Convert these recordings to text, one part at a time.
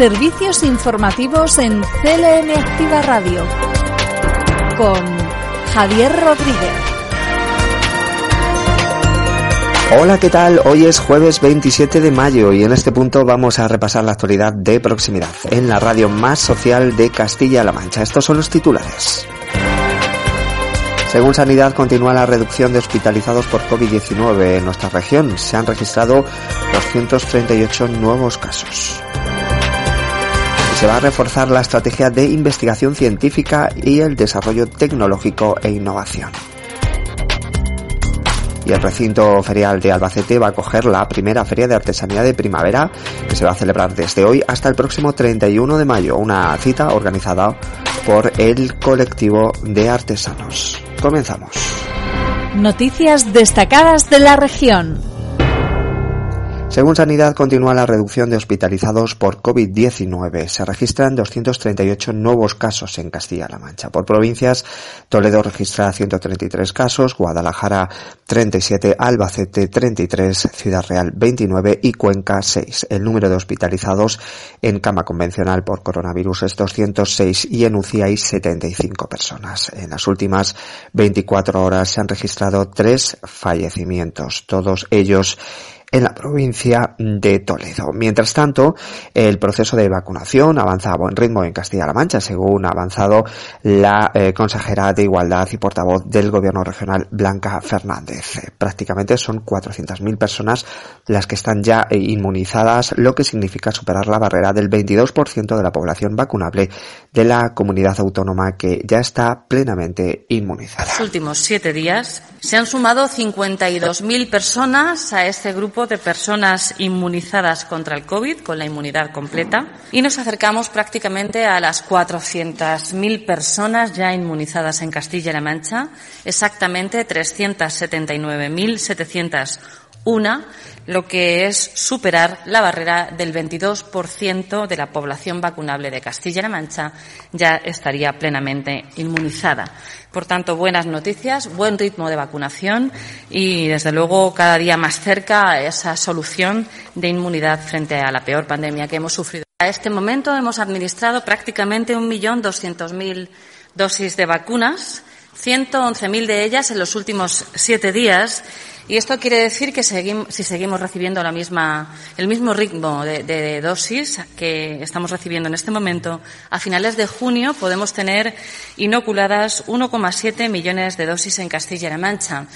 Servicios informativos en CLM Activa Radio con Javier Rodríguez. Hola, ¿qué tal? Hoy es jueves 27 de mayo y en este punto vamos a repasar la actualidad de proximidad en la radio más social de Castilla-La Mancha. Estos son los titulares. Según Sanidad, continúa la reducción de hospitalizados por COVID-19 en nuestra región. Se han registrado 238 nuevos casos se va a reforzar la estrategia de investigación científica y el desarrollo tecnológico e innovación. Y el recinto ferial de Albacete va a acoger la primera feria de artesanía de primavera que se va a celebrar desde hoy hasta el próximo 31 de mayo, una cita organizada por el colectivo de artesanos. Comenzamos. Noticias destacadas de la región. Según Sanidad, continúa la reducción de hospitalizados por COVID-19. Se registran 238 nuevos casos en Castilla-La Mancha. Por provincias, Toledo registra 133 casos, Guadalajara 37, Albacete 33, Ciudad Real 29 y Cuenca 6. El número de hospitalizados en cama convencional por coronavirus es 206 y en UCI hay 75 personas. En las últimas 24 horas se han registrado tres fallecimientos, todos ellos en la provincia de Toledo. Mientras tanto, el proceso de vacunación avanza a buen ritmo en Castilla-La Mancha, según ha avanzado la eh, consejera de Igualdad y portavoz del Gobierno regional, Blanca Fernández. Eh, prácticamente son 400.000 personas las que están ya eh, inmunizadas, lo que significa superar la barrera del 22% de la población vacunable de la comunidad autónoma que ya está plenamente inmunizada. En los últimos siete días se han sumado 52.000 personas a este grupo de personas inmunizadas contra el COVID, con la inmunidad completa, y nos acercamos prácticamente a las 400.000 personas ya inmunizadas en Castilla-La Mancha, exactamente 379.701 lo que es superar la barrera del 22% de la población vacunable de Castilla-La Mancha ya estaría plenamente inmunizada. Por tanto, buenas noticias, buen ritmo de vacunación y, desde luego, cada día más cerca esa solución de inmunidad frente a la peor pandemia que hemos sufrido. A este momento hemos administrado prácticamente 1.200.000 dosis de vacunas, 111.000 de ellas en los últimos siete días y esto quiere decir que si seguimos recibiendo el mismo ritmo de, dosis que estamos recibiendo en este momento, a finales de junio podemos tener inoculadas 1,7 millones de dosis en Castilla-La Mancha.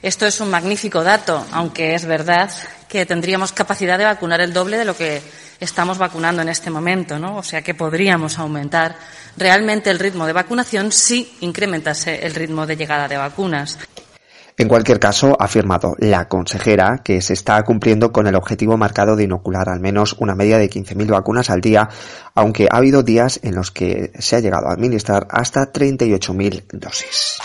Esto es un magnífico dato, aunque es verdad que tendríamos capacidad de vacunar el doble de lo que estamos vacunando en este momento, ¿no? O sea que podríamos aumentar realmente el ritmo de vacunación si incrementase el ritmo de llegada de vacunas. En cualquier caso, ha afirmado la consejera que se está cumpliendo con el objetivo marcado de inocular al menos una media de 15.000 vacunas al día, aunque ha habido días en los que se ha llegado a administrar hasta 38.000 dosis.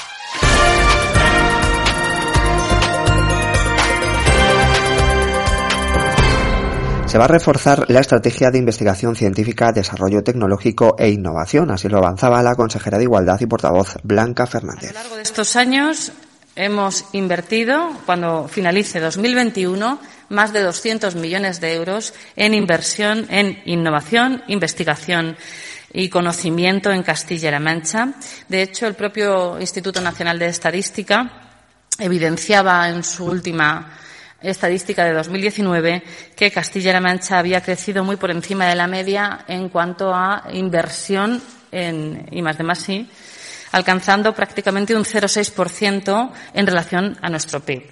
Se va a reforzar la estrategia de investigación científica, desarrollo tecnológico e innovación. Así lo avanzaba la consejera de Igualdad y portavoz Blanca Fernández. A lo largo de estos años hemos invertido, cuando finalice 2021, más de 200 millones de euros en inversión en innovación, investigación y conocimiento en Castilla-La Mancha. De hecho, el propio Instituto Nacional de Estadística evidenciaba en su última estadística de 2019 que Castilla-La Mancha había crecido muy por encima de la media en cuanto a inversión en más alcanzando prácticamente un 0,6% en relación a nuestro PIB.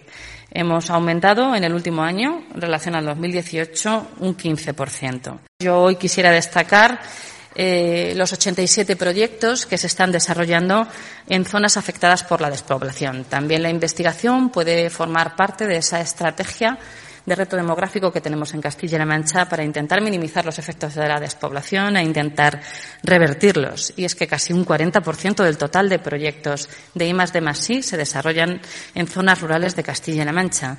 Hemos aumentado en el último año, en relación al 2018, un 15%. Yo hoy quisiera destacar eh, los 87 proyectos que se están desarrollando en zonas afectadas por la despoblación. También la investigación puede formar parte de esa estrategia de reto demográfico que tenemos en Castilla-La Mancha para intentar minimizar los efectos de la despoblación e intentar revertirlos. Y es que casi un 40% del total de proyectos de I de se desarrollan en zonas rurales de Castilla-La Mancha.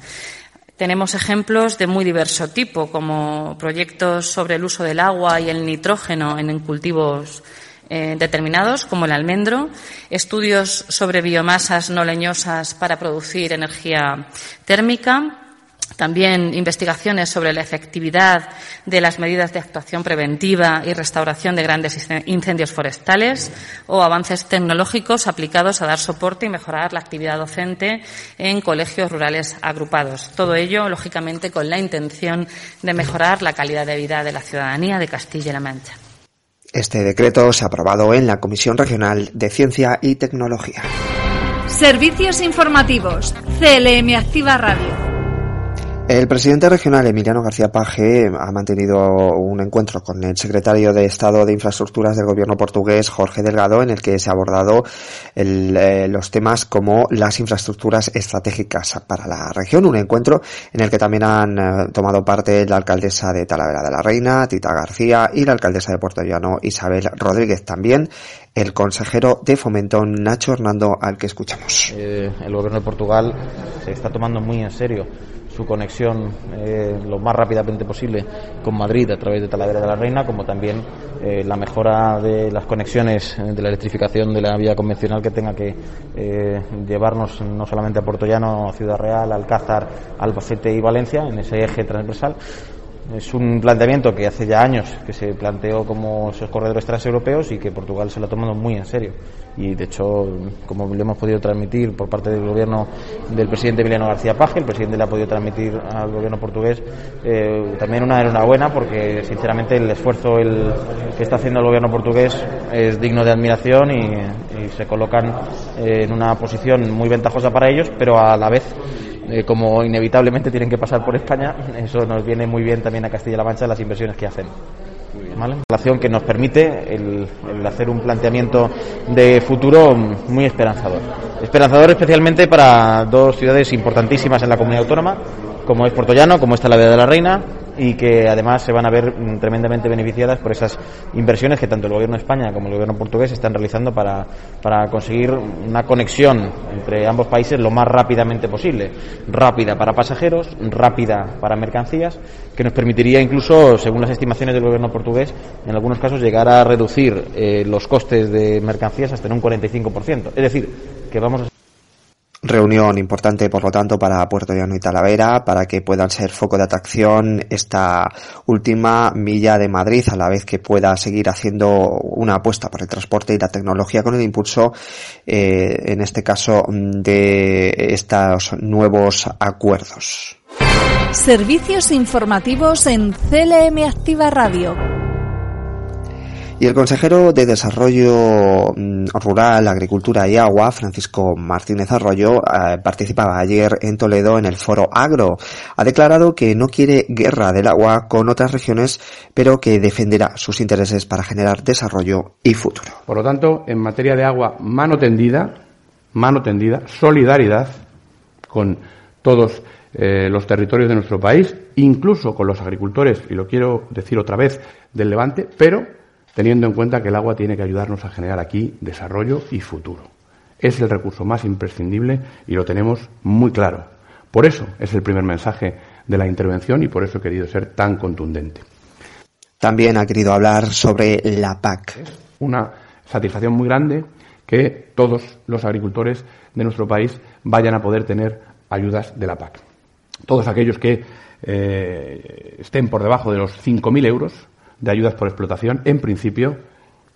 Tenemos ejemplos de muy diverso tipo, como proyectos sobre el uso del agua y el nitrógeno en cultivos eh, determinados, como el almendro, estudios sobre biomasas no leñosas para producir energía térmica, también investigaciones sobre la efectividad de las medidas de actuación preventiva y restauración de grandes incendios forestales o avances tecnológicos aplicados a dar soporte y mejorar la actividad docente en colegios rurales agrupados. Todo ello, lógicamente, con la intención de mejorar la calidad de vida de la ciudadanía de Castilla-La Mancha. Este decreto se ha aprobado en la Comisión Regional de Ciencia y Tecnología. Servicios informativos. CLM Activa Radio. El presidente regional Emiliano García Paje ha mantenido un encuentro con el secretario de Estado de Infraestructuras del gobierno portugués, Jorge Delgado, en el que se ha abordado eh, los temas como las infraestructuras estratégicas para la región. Un encuentro en el que también han eh, tomado parte la alcaldesa de Talavera de la Reina, Tita García, y la alcaldesa de Puerto Llano, Isabel Rodríguez. También el consejero de Fomento, Nacho Hernando, al que escuchamos. Eh, el gobierno de Portugal se está tomando muy en serio su conexión eh, lo más rápidamente posible con Madrid a través de Talavera de la Reina, como también eh, la mejora de las conexiones de la electrificación de la vía convencional que tenga que eh, llevarnos no solamente a Puerto Llano, a Ciudad Real, Alcázar, Albacete y Valencia, en ese eje transversal, es un planteamiento que hace ya años que se planteó como esos corredores transeuropeos y que Portugal se lo ha tomado muy en serio. Y de hecho, como le hemos podido transmitir por parte del gobierno del presidente Emiliano García Paje, el presidente le ha podido transmitir al gobierno portugués eh, también una enhorabuena porque sinceramente el esfuerzo el, que está haciendo el gobierno portugués es digno de admiración y, y se colocan en una posición muy ventajosa para ellos, pero a la vez eh, como inevitablemente tienen que pasar por España, eso nos viene muy bien también a Castilla-La Mancha las inversiones que hacen. ¿Vale? Relación que nos permite el, hacer un planteamiento de futuro muy esperanzador. Esperanzador especialmente para dos ciudades importantísimas en la comunidad autónoma, como es Puerto Llano, como está la Vega de la Reina, y que además se van a ver mm, tremendamente beneficiadas por esas inversiones que tanto el gobierno de España como el gobierno portugués están realizando para, para conseguir una conexión entre ambos países lo más rápidamente posible. Rápida para pasajeros, rápida para mercancías, que nos permitiría incluso, según las estimaciones del gobierno portugués, en algunos casos llegar a reducir eh, los costes de mercancías hasta en un 45%. Es decir, que vamos a Reunión importante, por lo tanto, para Puerto Llano y Talavera, para que puedan ser foco de atracción esta última milla de Madrid, a la vez que pueda seguir haciendo una apuesta por el transporte y la tecnología con el impulso, eh, en este caso, de estos nuevos acuerdos. Servicios informativos en CLM Activa Radio. Y el consejero de Desarrollo mm, Rural, Agricultura y Agua, Francisco Martínez Arroyo, eh, participaba ayer en Toledo en el foro Agro. Ha declarado que no quiere guerra del agua con otras regiones, pero que defenderá sus intereses para generar desarrollo y futuro. Por lo tanto, en materia de agua, mano tendida, mano tendida, solidaridad con todos eh, los territorios de nuestro país, incluso con los agricultores, y lo quiero decir otra vez, del Levante, pero teniendo en cuenta que el agua tiene que ayudarnos a generar aquí desarrollo y futuro. Es el recurso más imprescindible y lo tenemos muy claro. Por eso es el primer mensaje de la intervención y por eso he querido ser tan contundente. También ha querido hablar sobre la PAC. Una satisfacción muy grande que todos los agricultores de nuestro país vayan a poder tener ayudas de la PAC. Todos aquellos que eh, estén por debajo de los 5.000 euros de ayudas por explotación, en principio,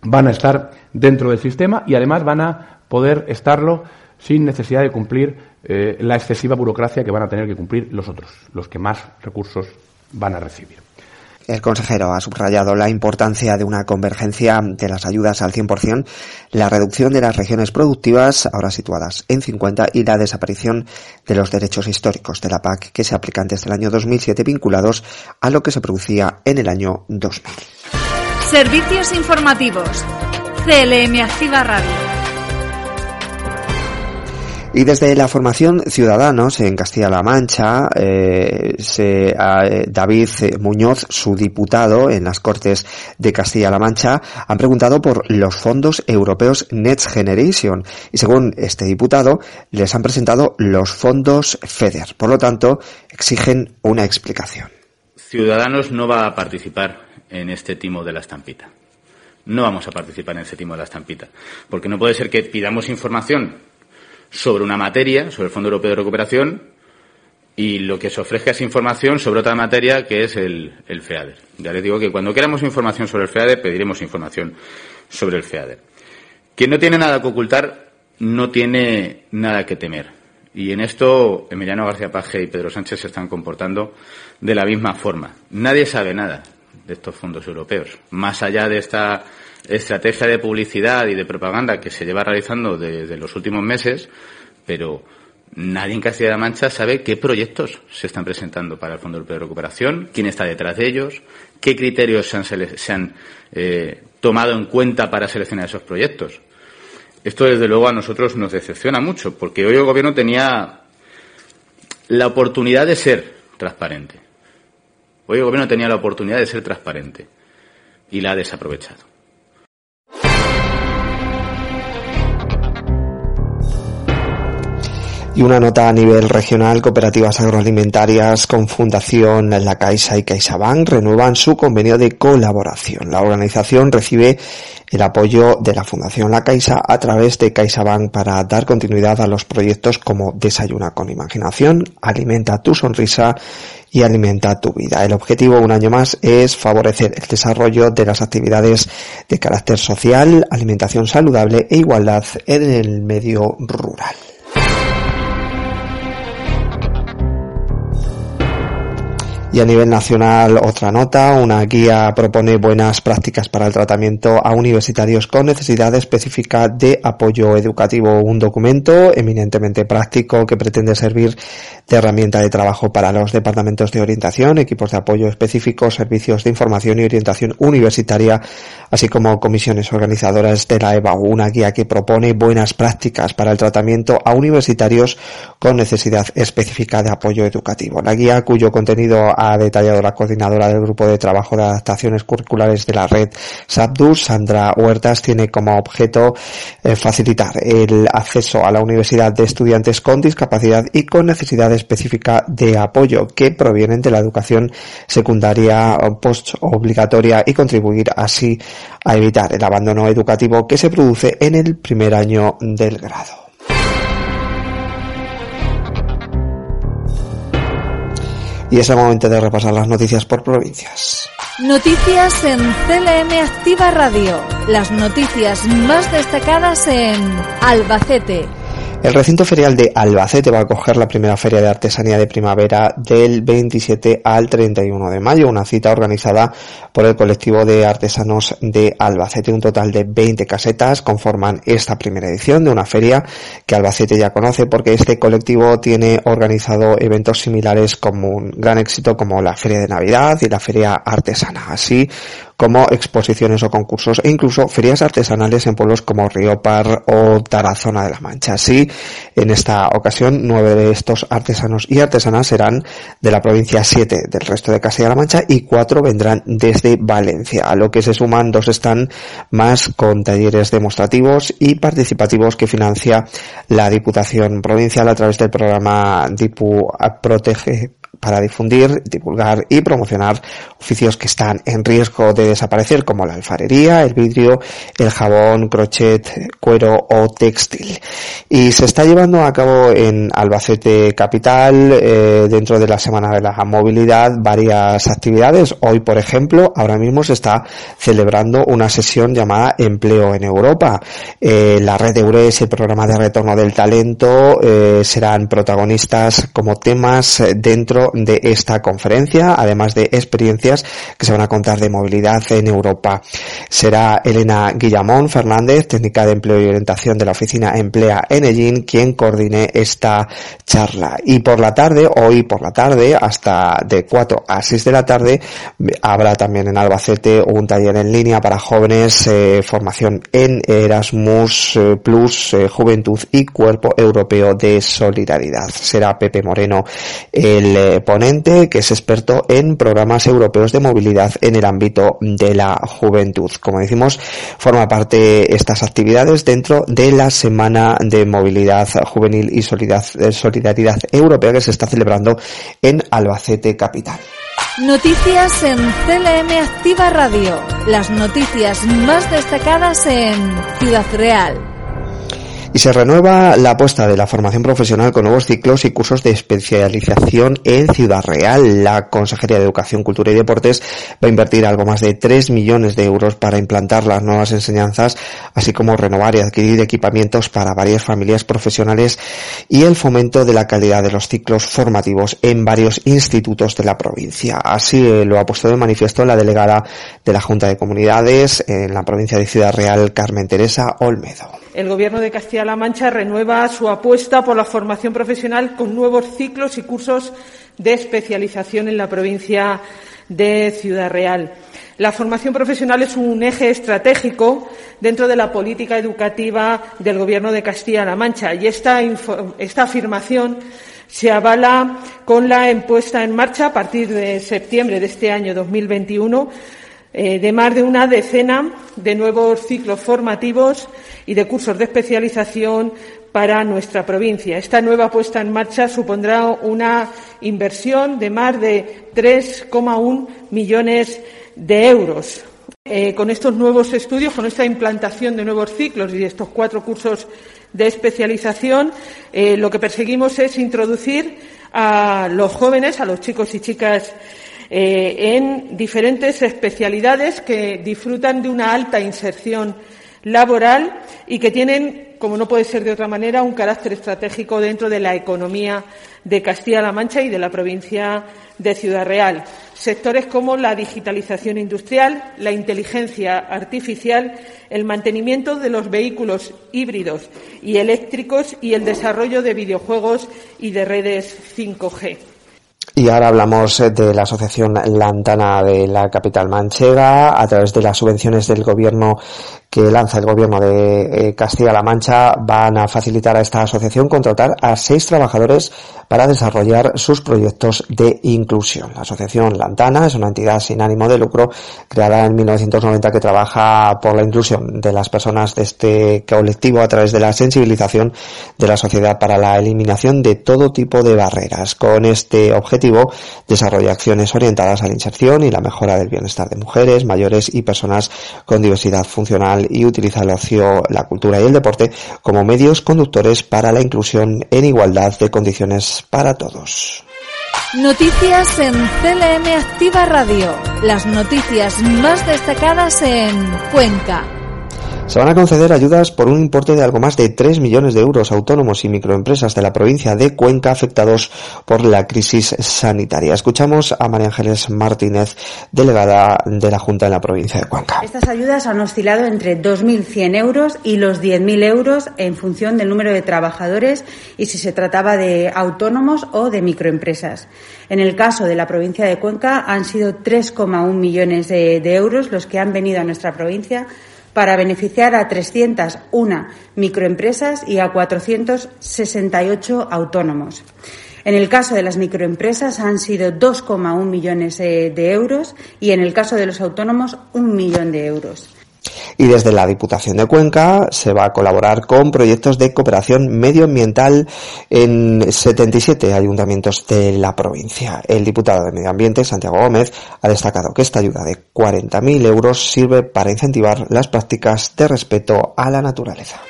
van a estar dentro del sistema y además van a poder estarlo sin necesidad de cumplir eh, la excesiva burocracia que van a tener que cumplir los otros, los que más recursos van a recibir. El consejero ha subrayado la importancia de una convergencia de las ayudas al 100%, la reducción de las regiones productivas, ahora situadas en 50, y la desaparición de los derechos históricos de la PAC que se aplican desde el año 2007 vinculados a lo que se producía en el año 2000. Servicios informativos. CLM Activa Radio. Y desde la formación Ciudadanos en Castilla-La Mancha, eh, se, eh, David Muñoz, su diputado en las Cortes de Castilla-La Mancha, han preguntado por los fondos europeos Next Generation. Y según este diputado, les han presentado los fondos FEDER. Por lo tanto, exigen una explicación. Ciudadanos no va a participar en este timo de la estampita. No vamos a participar en este timo de la estampita. Porque no puede ser que pidamos información sobre una materia, sobre el Fondo Europeo de Recuperación, y lo que se ofrezca es información sobre otra materia que es el, el FEADER. Ya les digo que cuando queramos información sobre el FEADER, pediremos información sobre el FEADER. Quien no tiene nada que ocultar no tiene nada que temer. Y en esto Emiliano García Paje y Pedro Sánchez se están comportando de la misma forma. Nadie sabe nada de estos fondos europeos. Más allá de esta estrategia de publicidad y de propaganda que se lleva realizando desde los últimos meses, pero nadie en Castilla-La Mancha sabe qué proyectos se están presentando para el Fondo Europeo de Recuperación, quién está detrás de ellos, qué criterios se han, eh, tomado en cuenta para seleccionar esos proyectos. Esto, desde luego, a nosotros nos decepciona mucho, porque hoy el Gobierno tenía la oportunidad de ser transparente. Hoy el Gobierno tenía la oportunidad de ser transparente y la ha desaprovechado. Y una nota a nivel regional, cooperativas agroalimentarias con Fundación La Caixa y CaixaBank renuevan su convenio de colaboración. La organización recibe el apoyo de la Fundación La Caixa a través de CaixaBank para dar continuidad a los proyectos como Desayuna con Imaginación, Alimenta tu Sonrisa y Alimenta tu Vida. El objetivo un año más es favorecer el desarrollo de las actividades de carácter social, alimentación saludable e igualdad en el medio rural. Y a nivel nacional, otra nota, una guía propone buenas prácticas para el tratamiento a universitarios con necesidad específica de apoyo educativo. Un documento eminentemente práctico que pretende servir de herramienta de trabajo para los departamentos de orientación, equipos de apoyo específicos, servicios de información y orientación universitaria, así como comisiones organizadoras de la EBA. Una guía que propone buenas prácticas para el tratamiento a universitarios con necesidad específica de apoyo educativo. La guía cuyo contenido ha detallado la coordinadora del Grupo de Trabajo de Adaptaciones Curriculares de la red SAPDUS, Sandra Huertas, tiene como objeto eh, facilitar el acceso a la universidad de estudiantes con discapacidad y con necesidad específica de apoyo que provienen de la educación secundaria post obligatoria y contribuir así a evitar el abandono educativo que se produce en el primer año del grado. Y es el momento de repasar las noticias por provincias. Noticias en CLM Activa Radio. Las noticias más destacadas en Albacete, el recinto ferial de Albacete va a acoger la primera feria de artesanía de primavera del 27 al 31 de mayo, una cita organizada por el colectivo de artesanos de Albacete. Un total de 20 casetas conforman esta primera edición de una feria que Albacete ya conoce porque este colectivo tiene organizado eventos similares como un gran éxito como la Feria de Navidad y la Feria Artesana. Así, como exposiciones o concursos e incluso ferias artesanales en pueblos como Riopar o Tarazona de la Mancha. Así, en esta ocasión, nueve de estos artesanos y artesanas serán de la provincia, siete del resto de Castilla-La Mancha y cuatro vendrán desde Valencia, a lo que se suman dos están más con talleres demostrativos y participativos que financia la Diputación Provincial a través del programa DIPU Protege para difundir, divulgar y promocionar oficios que están en riesgo de desaparecer como la alfarería, el vidrio, el jabón, crochet, cuero o textil. Y se está llevando a cabo en Albacete Capital eh, dentro de la Semana de la Movilidad varias actividades. Hoy, por ejemplo, ahora mismo se está celebrando una sesión llamada Empleo en Europa. Eh, la red EURES el programa de retorno del talento eh, serán protagonistas como temas dentro de esta conferencia, además de experiencias que se van a contar de movilidad en Europa. Será Elena Guillamón Fernández, técnica de empleo y orientación de la oficina Emplea Enellín, quien coordine esta charla. Y por la tarde, hoy por la tarde, hasta de 4 a 6 de la tarde, habrá también en Albacete un taller en línea para jóvenes, eh, formación en Erasmus eh, Plus, eh, Juventud y Cuerpo Europeo de Solidaridad. Será Pepe Moreno el ponente, que es experto en programas europeos de movilidad en el ámbito de la juventud. Como decimos, forma parte estas actividades dentro de la Semana de Movilidad Juvenil y Solidaridad Europea que se está celebrando en Albacete Capital. Noticias en CLM Activa Radio. Las noticias más destacadas en Ciudad Real. Y se renueva la apuesta de la formación profesional con nuevos ciclos y cursos de especialización en Ciudad Real. La Consejería de Educación, Cultura y Deportes va a invertir algo más de 3 millones de euros para implantar las nuevas enseñanzas, así como renovar y adquirir equipamientos para varias familias profesionales y el fomento de la calidad de los ciclos formativos en varios institutos de la provincia. Así lo ha puesto de manifiesto la delegada de la Junta de Comunidades en la provincia de Ciudad Real, Carmen Teresa Olmedo. El Gobierno de Castilla-La Mancha renueva su apuesta por la formación profesional con nuevos ciclos y cursos de especialización en la provincia de Ciudad Real. La formación profesional es un eje estratégico dentro de la política educativa del Gobierno de Castilla-La Mancha y esta, esta afirmación se avala con la puesta en marcha a partir de septiembre de este año 2021 eh, de más de una decena de nuevos ciclos formativos y de cursos de especialización para nuestra provincia. Esta nueva puesta en marcha supondrá una inversión de más de 3,1 millones de euros. Eh, con estos nuevos estudios, con esta implantación de nuevos ciclos y estos cuatro cursos de especialización, eh, lo que perseguimos es introducir a los jóvenes, a los chicos y chicas eh, en diferentes especialidades que disfrutan de una alta inserción laboral y que tienen, como no puede ser de otra manera, un carácter estratégico dentro de la economía de Castilla-La Mancha y de la provincia de Ciudad Real. Sectores como la digitalización industrial, la inteligencia artificial, el mantenimiento de los vehículos híbridos y eléctricos y el desarrollo de videojuegos y de redes 5G. Y ahora hablamos eh, de la Asociación Lantana de la capital manchega. A través de las subvenciones del gobierno que lanza el gobierno de eh, Castilla-La Mancha van a facilitar a esta asociación contratar a seis trabajadores para desarrollar sus proyectos de inclusión. La asociación Lantana es una entidad sin ánimo de lucro creada en 1990 que trabaja por la inclusión de las personas de este colectivo a través de la sensibilización de la sociedad para la eliminación de todo tipo de barreras. Con este objetivo desarrolla acciones orientadas a la inserción y la mejora del bienestar de mujeres, mayores y personas con diversidad funcional y utiliza el ocio, la cultura y el deporte como medios conductores para la inclusión en igualdad de condiciones para todos. Noticias en CLM Activa Radio. Las noticias más destacadas en Cuenca. Se van a conceder ayudas por un importe de algo más de 3 millones de euros a autónomos y microempresas de la provincia de Cuenca afectados por la crisis sanitaria. Escuchamos a María Ángeles Martínez, delegada de la Junta en la provincia de Cuenca. Estas ayudas han oscilado entre 2.100 euros y los 10.000 euros en función del número de trabajadores y si se trataba de autónomos o de microempresas. En el caso de la provincia de Cuenca han sido 3,1 millones de, de euros los que han venido a nuestra provincia para beneficiar a 301 microempresas y a 468 autónomos. En el caso de las microempresas han sido 2,1 millones eh, de euros y en el caso de los autónomos un millón de euros. Y desde la Diputación de Cuenca se va a colaborar con proyectos de cooperación medioambiental en 77 ayuntamientos de la provincia. El diputado de Medio Ambiente, Santiago Gómez, ha destacado que esta ayuda de 40.000 euros sirve para incentivar las prácticas de respeto a la naturaleza.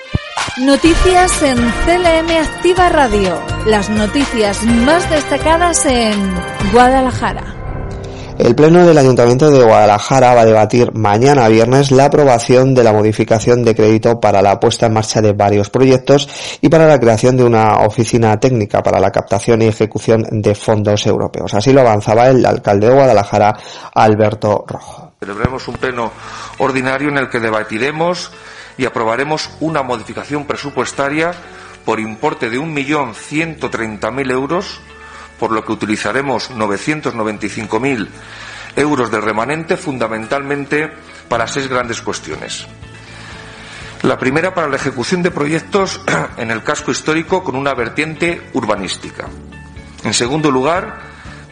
Noticias en CLM Activa Radio. Las noticias más destacadas en Guadalajara. El Pleno del Ayuntamiento de Guadalajara va a debatir mañana viernes la aprobación de la modificación de crédito para la puesta en marcha de varios proyectos y para la creación de una oficina técnica para la captación y ejecución de fondos europeos. Así lo avanzaba el alcalde de Guadalajara, Alberto Rojo. Celebraremos un pleno ordinario en el que debatiremos y aprobaremos una modificación presupuestaria por importe de 1.130.000 euros por lo que utilizaremos 995.000 euros del remanente fundamentalmente para seis grandes cuestiones. La primera para la ejecución de proyectos en el casco histórico con una vertiente urbanística. En segundo lugar,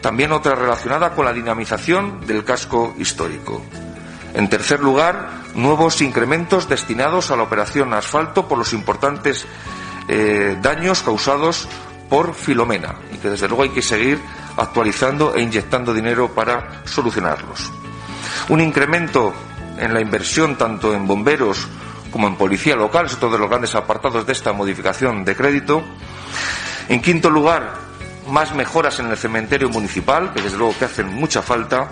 también otra relacionada con la dinamización del casco histórico. En tercer lugar, nuevos incrementos destinados a la operación asfalto por los importantes eh, daños causados por Filomena y que desde luego hay que seguir actualizando e inyectando dinero para solucionarlos. Un incremento en la inversión tanto en bomberos como en policía local, es otro de los grandes apartados de esta modificación de crédito. En quinto lugar, más mejoras en el cementerio municipal, que desde luego que hacen mucha falta.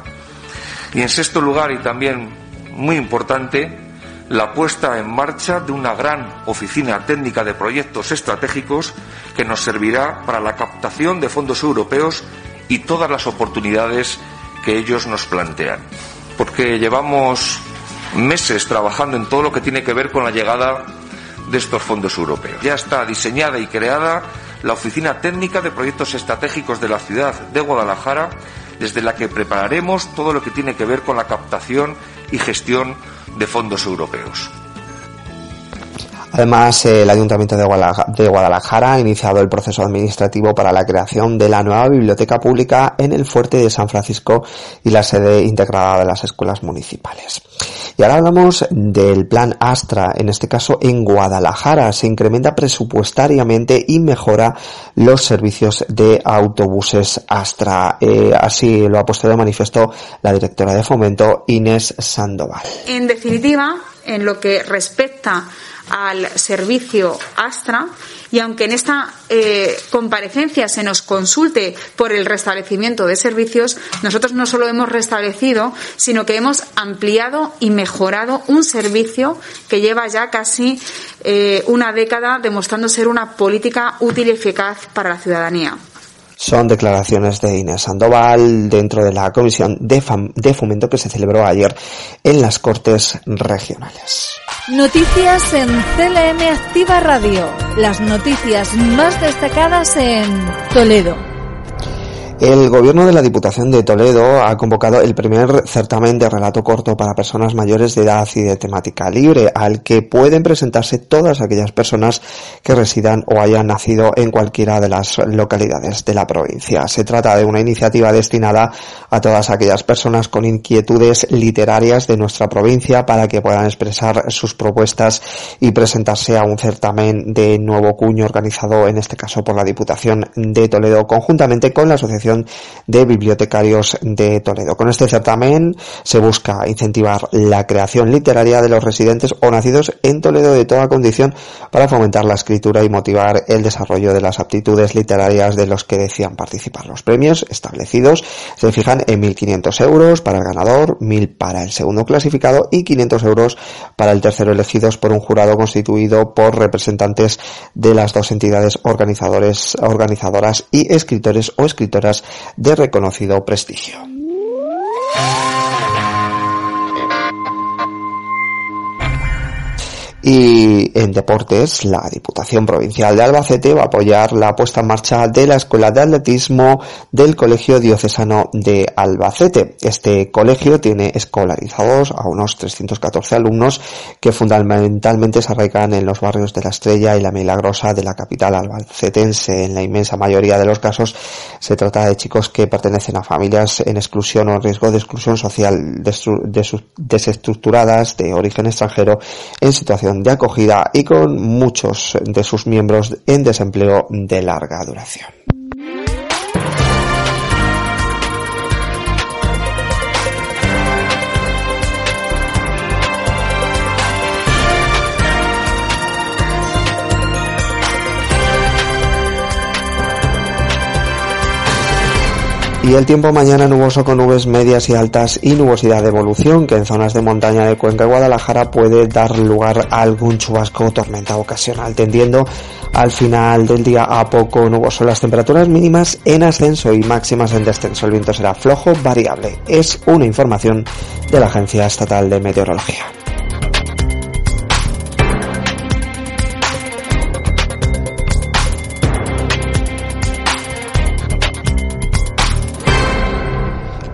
Y en sexto lugar, y también muy importante, la puesta en marcha de una gran oficina técnica de proyectos estratégicos que nos servirá para la captación de fondos europeos y todas las oportunidades que ellos nos plantean. Porque llevamos meses trabajando en todo lo que tiene que ver con la llegada de estos fondos europeos. Ya está diseñada y creada la Oficina Técnica de Proyectos Estratégicos de la ciudad de Guadalajara, desde la que prepararemos todo lo que tiene que ver con la captación y gestión de fondos europeos. Además, el Ayuntamiento de Guadalajara ha iniciado el proceso administrativo para la creación de la nueva biblioteca pública en el fuerte de San Francisco y la sede integrada de las escuelas municipales. Y ahora hablamos del plan Astra, en este caso en Guadalajara. Se incrementa presupuestariamente y mejora los servicios de autobuses Astra. Eh, así lo ha puesto de manifiesto la directora de fomento, Inés Sandoval. En definitiva, en lo que respecta al servicio Astra y aunque en esta eh, comparecencia se nos consulte por el restablecimiento de servicios, nosotros no solo hemos restablecido, sino que hemos ampliado y mejorado un servicio que lleva ya casi eh, una década demostrando ser una política útil y eficaz para la ciudadanía. Son declaraciones de Inés Sandoval dentro de la comisión de, de fomento que se celebró ayer en las Cortes Regionales. Noticias en CLM Activa Radio. Las noticias más destacadas en Toledo. El gobierno de la Diputación de Toledo ha convocado el primer certamen de relato corto para personas mayores de edad y de temática libre, al que pueden presentarse todas aquellas personas que residan o hayan nacido en cualquiera de las localidades de la provincia. Se trata de una iniciativa destinada a todas aquellas personas con inquietudes literarias de nuestra provincia para que puedan expresar sus propuestas y presentarse a un certamen de nuevo cuño organizado en este caso por la Diputación de Toledo conjuntamente con la Asociación de Bibliotecarios de Toledo. Con este certamen se busca incentivar la creación literaria de los residentes o nacidos en Toledo de toda condición para fomentar la escritura y motivar el desarrollo de las aptitudes literarias de los que decían participar. Los premios establecidos se fijan en 1.500 euros para el ganador, 1.000 para el segundo clasificado y 500 euros para el tercero elegidos por un jurado constituido por representantes de las dos entidades organizadoras y escritores o escritoras de reconocido prestigio. Y en deportes, la Diputación Provincial de Albacete va a apoyar la puesta en marcha de la Escuela de Atletismo del Colegio Diocesano de Albacete. Este colegio tiene escolarizados a unos 314 alumnos que fundamentalmente se arraigan en los barrios de La Estrella y La Milagrosa de la capital albacetense. En la inmensa mayoría de los casos se trata de chicos que pertenecen a familias en exclusión o en riesgo de exclusión social desestructuradas de origen extranjero en situación de acogida y con muchos de sus miembros en desempleo de larga duración. Y el tiempo mañana nuboso con nubes medias y altas y nubosidad de evolución que en zonas de montaña de Cuenca y Guadalajara puede dar lugar a algún chubasco o tormenta ocasional, tendiendo al final del día a poco nuboso. Las temperaturas mínimas en ascenso y máximas en descenso. El viento será flojo, variable. Es una información de la Agencia Estatal de Meteorología.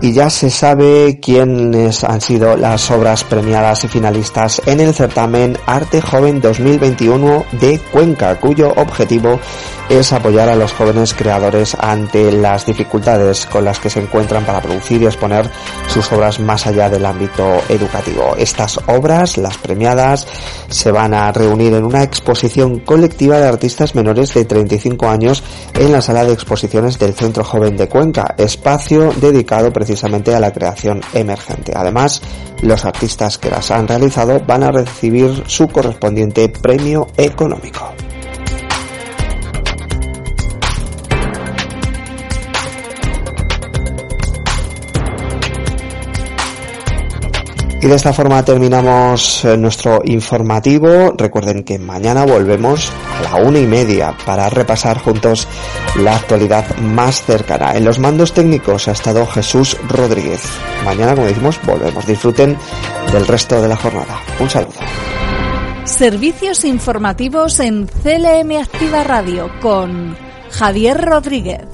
Y ya se sabe quiénes han sido las obras premiadas y finalistas en el certamen Arte Joven 2021 de Cuenca, cuyo objetivo es apoyar a los jóvenes creadores ante las dificultades con las que se encuentran para producir y exponer sus obras más allá del ámbito educativo. Estas obras, las premiadas, se van a reunir en una exposición colectiva de artistas menores de 35 años en la sala de exposiciones del Centro Joven de Cuenca, espacio dedicado precisamente a la creación emergente. Además, los artistas que las han realizado van a recibir su correspondiente premio económico. Y de esta forma terminamos eh, nuestro informativo. Recuerden que mañana volvemos a la una y media para repasar juntos la actualidad más cercana. En los mandos técnicos ha estado Jesús Rodríguez. Mañana, como decimos, volvemos. Disfruten del resto de la jornada. Un saludo. Servicios informativos en CLM Activa Radio con Javier Rodríguez.